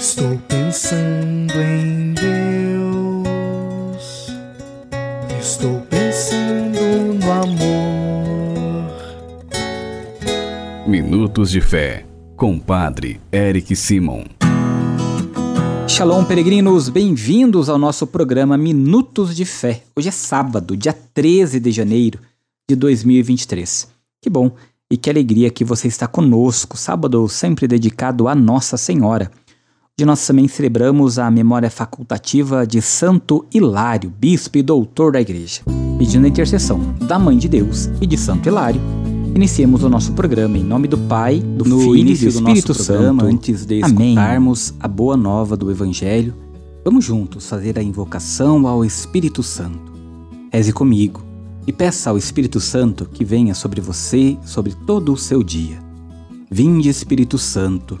Estou pensando em Deus. Estou pensando no amor. Minutos de Fé, com Padre Eric Simon. Shalom, peregrinos, bem-vindos ao nosso programa Minutos de Fé. Hoje é sábado, dia 13 de janeiro de 2023. Que bom e que alegria que você está conosco. Sábado sempre dedicado a Nossa Senhora. Hoje nós também celebramos a memória facultativa de Santo Hilário, bispo e doutor da Igreja. Pedindo a intercessão da Mãe de Deus e de Santo Hilário, iniciemos o nosso programa em nome do Pai, do no Filho e do Espírito Santo. Antes de escutarmos Amém. a boa nova do Evangelho, vamos juntos fazer a invocação ao Espírito Santo. Reze comigo e peça ao Espírito Santo que venha sobre você, sobre todo o seu dia. Vinde, Espírito Santo,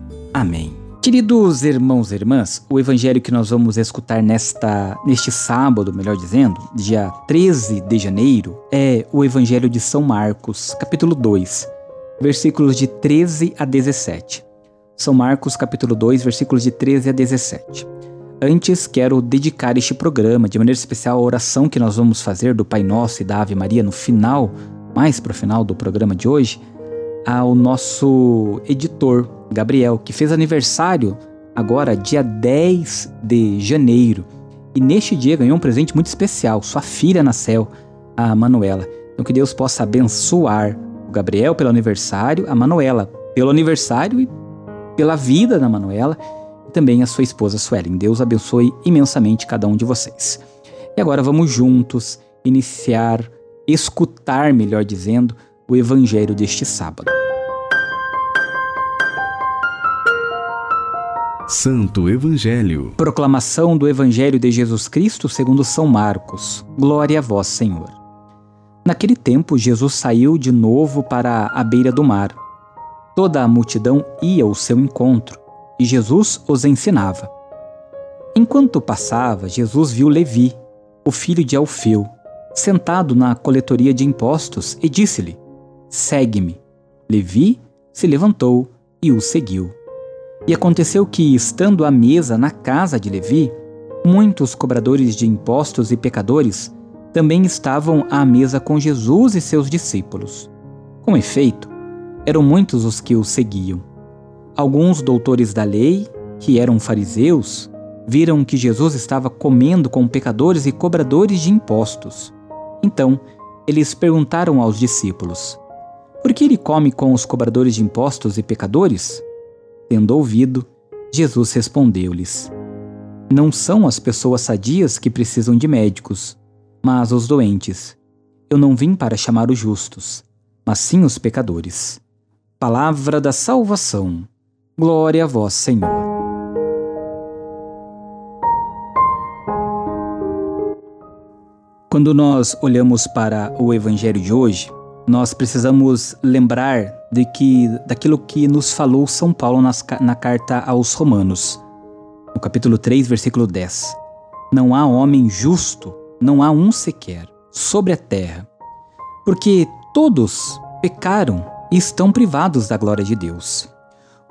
Amém. Queridos irmãos e irmãs, o evangelho que nós vamos escutar nesta neste sábado, melhor dizendo, dia 13 de janeiro, é o evangelho de São Marcos, capítulo 2, versículos de 13 a 17. São Marcos, capítulo 2, versículos de 13 a 17. Antes, quero dedicar este programa, de maneira especial, a oração que nós vamos fazer do Pai Nosso e da Ave Maria no final, mais para o final do programa de hoje, ao nosso editor, Gabriel, que fez aniversário agora, dia 10 de janeiro. E neste dia ganhou um presente muito especial. Sua filha nasceu, a Manuela. Então que Deus possa abençoar o Gabriel pelo aniversário, a Manuela pelo aniversário e pela vida da Manuela e também a sua esposa Suelen. Deus abençoe imensamente cada um de vocês. E agora vamos juntos iniciar, escutar, melhor dizendo, o evangelho deste sábado. Santo Evangelho. Proclamação do Evangelho de Jesus Cristo segundo São Marcos. Glória a vós, Senhor. Naquele tempo, Jesus saiu de novo para a beira do mar. Toda a multidão ia ao seu encontro, e Jesus os ensinava. Enquanto passava, Jesus viu Levi, o filho de Alfeu, sentado na coletoria de impostos, e disse-lhe: Segue-me. Levi se levantou e o seguiu. E aconteceu que, estando à mesa na casa de Levi, muitos cobradores de impostos e pecadores também estavam à mesa com Jesus e seus discípulos. Com efeito, eram muitos os que o seguiam. Alguns doutores da lei, que eram fariseus, viram que Jesus estava comendo com pecadores e cobradores de impostos. Então, eles perguntaram aos discípulos: Por que ele come com os cobradores de impostos e pecadores? Tendo ouvido, Jesus respondeu-lhes: Não são as pessoas sadias que precisam de médicos, mas os doentes. Eu não vim para chamar os justos, mas sim os pecadores. Palavra da salvação. Glória a vós, Senhor. Quando nós olhamos para o evangelho de hoje, nós precisamos lembrar de que daquilo que nos falou São Paulo nas, na carta aos Romanos, no capítulo 3, versículo 10. Não há homem justo, não há um sequer, sobre a terra, porque todos pecaram e estão privados da glória de Deus.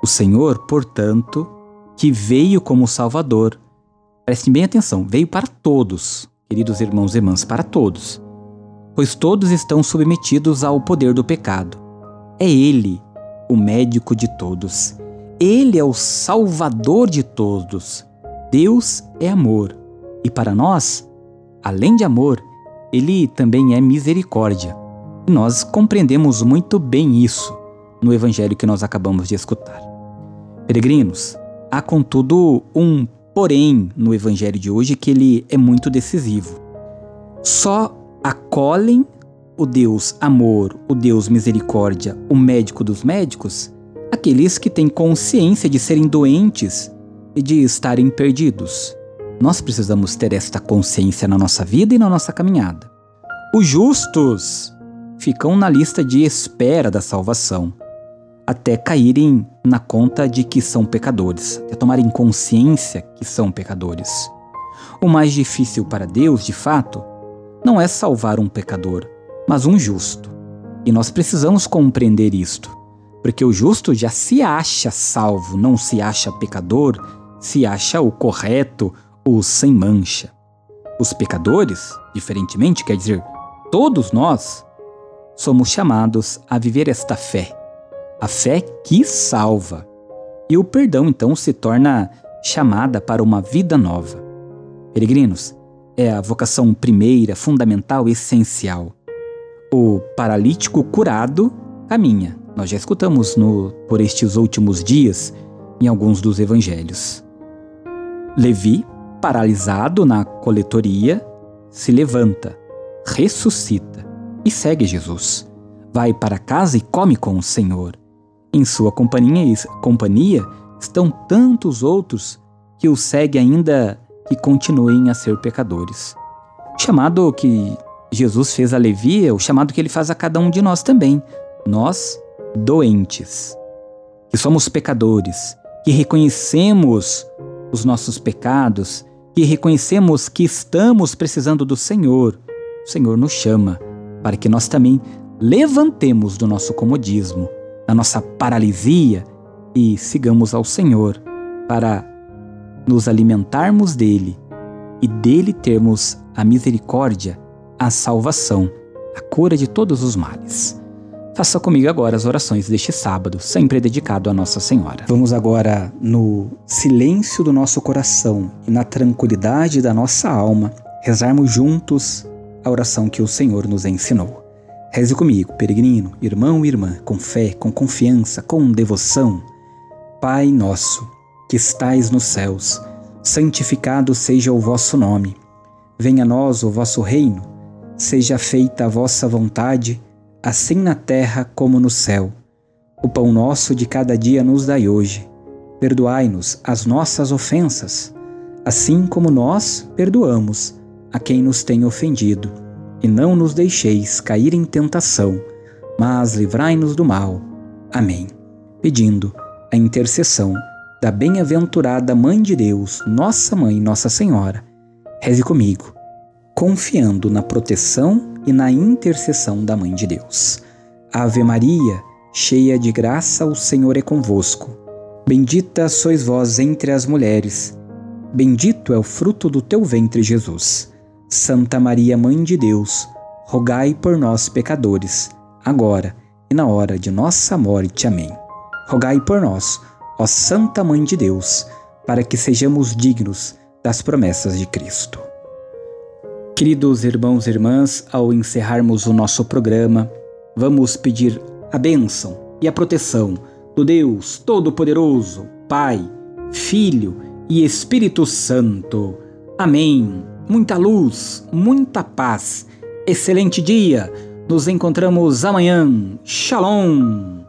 O Senhor, portanto, que veio como Salvador, prestem bem atenção, veio para todos, queridos irmãos e irmãs, para todos pois todos estão submetidos ao poder do pecado. É Ele, o médico de todos. Ele é o salvador de todos. Deus é amor. E para nós, além de amor, Ele também é misericórdia. E nós compreendemos muito bem isso no evangelho que nós acabamos de escutar. Peregrinos, há contudo um porém no evangelho de hoje que ele é muito decisivo. Só acolhem o Deus amor, o Deus misericórdia, o médico dos médicos, aqueles que têm consciência de serem doentes de estarem perdidos. Nós precisamos ter esta consciência na nossa vida e na nossa caminhada. Os justos ficam na lista de espera da salvação, até caírem na conta de que são pecadores, até tomarem consciência que são pecadores. O mais difícil para Deus, de fato, não é salvar um pecador, mas um justo. E nós precisamos compreender isto, porque o justo já se acha salvo, não se acha pecador, se acha o correto, o sem mancha. Os pecadores, diferentemente, quer dizer, todos nós, somos chamados a viver esta fé, a fé que salva. E o perdão então se torna chamada para uma vida nova. Peregrinos, é a vocação primeira, fundamental, essencial. O paralítico curado caminha. Nós já escutamos no, por estes últimos dias em alguns dos evangelhos. Levi, paralisado na coletoria, se levanta, ressuscita e segue Jesus. Vai para casa e come com o Senhor. Em sua companhia, companhia estão tantos outros que o seguem ainda que continuem a ser pecadores. Chamado que Jesus fez a Levi é o chamado que ele faz a cada um de nós também. Nós, doentes, que somos pecadores, que reconhecemos os nossos pecados, que reconhecemos que estamos precisando do Senhor. O Senhor nos chama para que nós também levantemos do nosso comodismo, da nossa paralisia e sigamos ao Senhor para nos alimentarmos dele e dele termos a misericórdia a salvação, a cura de todos os males. Faça comigo agora as orações deste sábado, sempre dedicado a Nossa Senhora. Vamos agora, no silêncio do nosso coração e na tranquilidade da nossa alma, rezarmos juntos a oração que o Senhor nos ensinou. Reze comigo, peregrino, irmão e irmã, com fé, com confiança, com devoção. Pai nosso, que estais nos céus, santificado seja o vosso nome. Venha a nós o vosso reino Seja feita a vossa vontade, assim na terra como no céu. O pão nosso de cada dia nos dai hoje. Perdoai-nos as nossas ofensas, assim como nós perdoamos a quem nos tem ofendido. E não nos deixeis cair em tentação, mas livrai-nos do mal. Amém. Pedindo a intercessão da bem-aventurada Mãe de Deus, Nossa Mãe, Nossa Senhora, reze comigo confiando na proteção e na intercessão da Mãe de Deus. Ave Maria, cheia de graça, o Senhor é convosco. Bendita sois vós entre as mulheres. Bendito é o fruto do teu ventre, Jesus. Santa Maria, Mãe de Deus, rogai por nós, pecadores, agora e na hora de nossa morte. Amém. Rogai por nós, ó Santa Mãe de Deus, para que sejamos dignos das promessas de Cristo. Queridos irmãos e irmãs, ao encerrarmos o nosso programa, vamos pedir a bênção e a proteção do Deus Todo-Poderoso, Pai, Filho e Espírito Santo. Amém. Muita luz, muita paz. Excelente dia. Nos encontramos amanhã. Shalom.